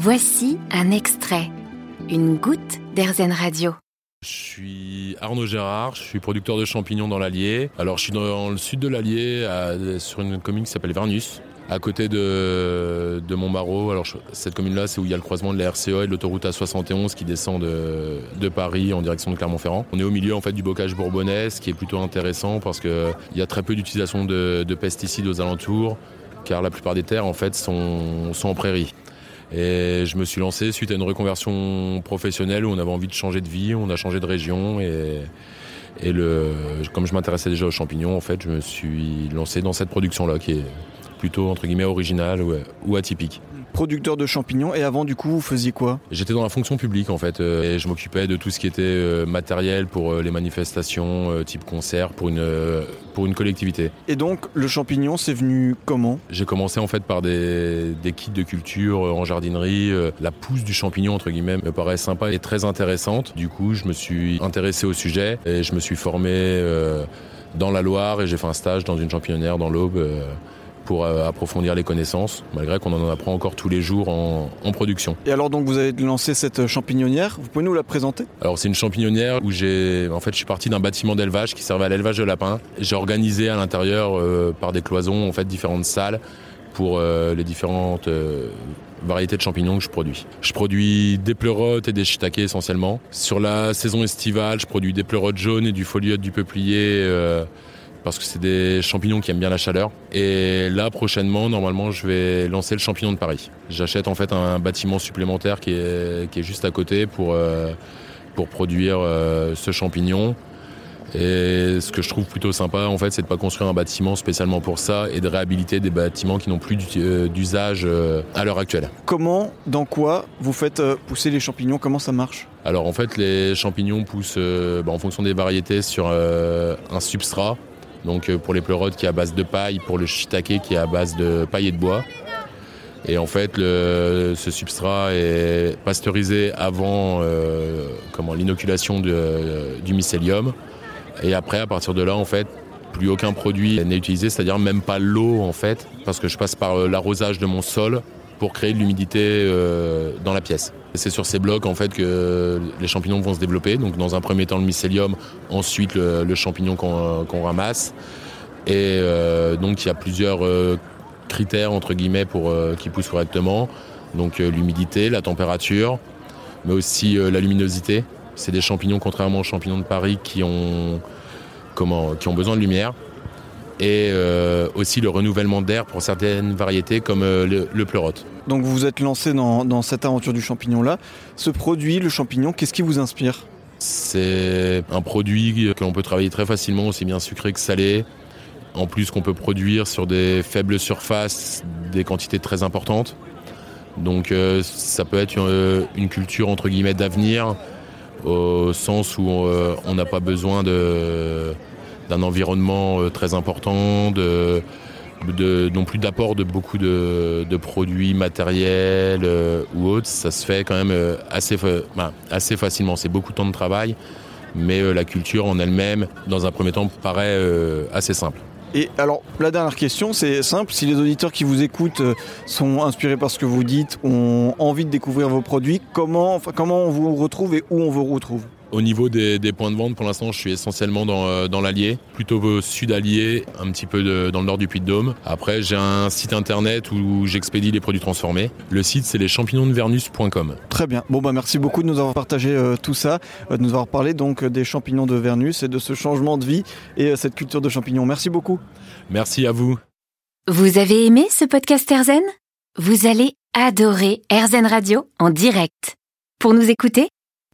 Voici un extrait, une goutte d'Airzen Radio. Je suis Arnaud Gérard, je suis producteur de champignons dans l'Allier. Alors je suis dans le sud de l'Allier, sur une commune qui s'appelle Vernus, à côté de, de Montbarreau. Alors cette commune-là, c'est où il y a le croisement de la RCA et de l'autoroute A71 qui descend de, Paris en direction de Clermont-Ferrand. On est au milieu en fait du bocage bourbonnais, ce qui est plutôt intéressant parce qu'il y a très peu d'utilisation de, de pesticides aux alentours, car la plupart des terres en fait sont en prairie. Et je me suis lancé suite à une reconversion professionnelle où on avait envie de changer de vie, on a changé de région et, comme je m'intéressais déjà aux champignons, en fait, je me suis lancé dans cette production-là qui est plutôt entre guillemets originale ou atypique. Producteur de champignons et avant du coup vous faisiez quoi? J'étais dans la fonction publique en fait euh, et je m'occupais de tout ce qui était euh, matériel pour euh, les manifestations type concert pour une, pour une collectivité. Et donc le champignon c'est venu comment? J'ai commencé en fait par des, des kits de culture en jardinerie. La pousse du champignon entre guillemets me paraît sympa et très intéressante. Du coup, je me suis intéressé au sujet et je me suis formé dans la Loire et j'ai fait un stage dans une champignonnière dans l'Aube pour euh, approfondir les connaissances, malgré qu'on en apprend encore tous les jours en, en production. Et alors donc vous avez lancé cette champignonnière, vous pouvez nous la présenter? Alors c'est une champignonnière où j'ai, en fait, je suis parti d'un bâtiment d'élevage qui servait à l'élevage de lapins. J'ai organisé à l'intérieur euh, par des cloisons en fait différentes salles pour euh, les différentes euh, variétés de champignons que je produis. Je produis des pleurotes et des shiitakes essentiellement. Sur la saison estivale, je produis des pleurotes jaunes et du foliote du peuplier. Parce que c'est des champignons qui aiment bien la chaleur. Et là, prochainement, normalement, je vais lancer le champignon de Paris. J'achète en fait un bâtiment supplémentaire qui est, qui est juste à côté pour, euh, pour produire euh, ce champignon. Et ce que je trouve plutôt sympa, en fait, c'est de pas construire un bâtiment spécialement pour ça et de réhabiliter des bâtiments qui n'ont plus euh, d'usage à l'heure actuelle. Comment, dans quoi vous faites pousser les champignons? Comment ça marche? Alors en fait, les champignons poussent bah, en fonction des variétés sur euh, un substrat. Donc euh, pour les pleurotes qui est à base de paille, pour le shiitake qui est à base de paille de bois. Et en fait, ce substrat est pasteurisé avant euh, l'inoculation de- du mycélium. Et après, à partir de là, en fait, plus aucun produit n'est utilisé, c'est-à-dire même pas l'eau en fait, parce que je passe par euh, l'arrosage de mon sol pour créer de l'humidité euh, dans la pièce. C'est sur ces blocs en fait que les champignons vont se développer. Donc dans un premier temps le mycélium, ensuite le, champignon qu'on ramasse. Et euh, donc il y a plusieurs euh, critères entre guillemets pour qui poussent correctement. Donc l'humidité, la température, mais aussi la luminosité. C'est des champignons contrairement aux champignons de Paris qui ont besoin de lumière et euh, aussi le renouvellement d'air pour certaines variétés comme euh, le, le pleurote. Donc vous vous êtes lancé dans, dans cette aventure du champignon là. Ce produit, le champignon, qu'est-ce qui vous inspire? C'est un produit que l'on peut travailler très facilement, aussi bien sucré que salé. En plus qu'on peut produire sur des faibles surfaces des quantités très importantes. Donc euh, ça peut être une, une culture entre guillemets d'avenir au sens où on n'a pas besoin de- d'un environnement euh, très important, non plus d'apport de beaucoup de, produits matériels euh, ou autres. Ça se fait quand même euh, assez, fa- assez facilement. C'est beaucoup de temps de travail, mais la culture en elle-même, dans un premier temps, paraît assez simple. Et alors, la dernière question, c'est simple. Si les auditeurs qui vous écoutent sont inspirés par ce que vous dites, ont envie de découvrir vos produits, comment on vous retrouve et où on vous retrouve? Au niveau des, des points de vente, pour l'instant, je suis essentiellement dans, euh, dans l'Allier, plutôt au sud Allier, un petit peu de- dans le nord du Puy-de-Dôme. Après, j'ai un site internet où j'expédie les produits transformés. Le site, c'est les champignonsdevernus.com. Très bien. Bon, bah merci beaucoup de nous avoir partagé euh, tout ça, euh, de nous avoir parlé donc des champignons de Vernus et de ce changement de vie et euh, cette culture de champignons. Merci beaucoup. Merci à vous. Vous avez aimé ce podcast Airzen? Vous allez adorer Airzen Radio en direct. Pour nous écouter,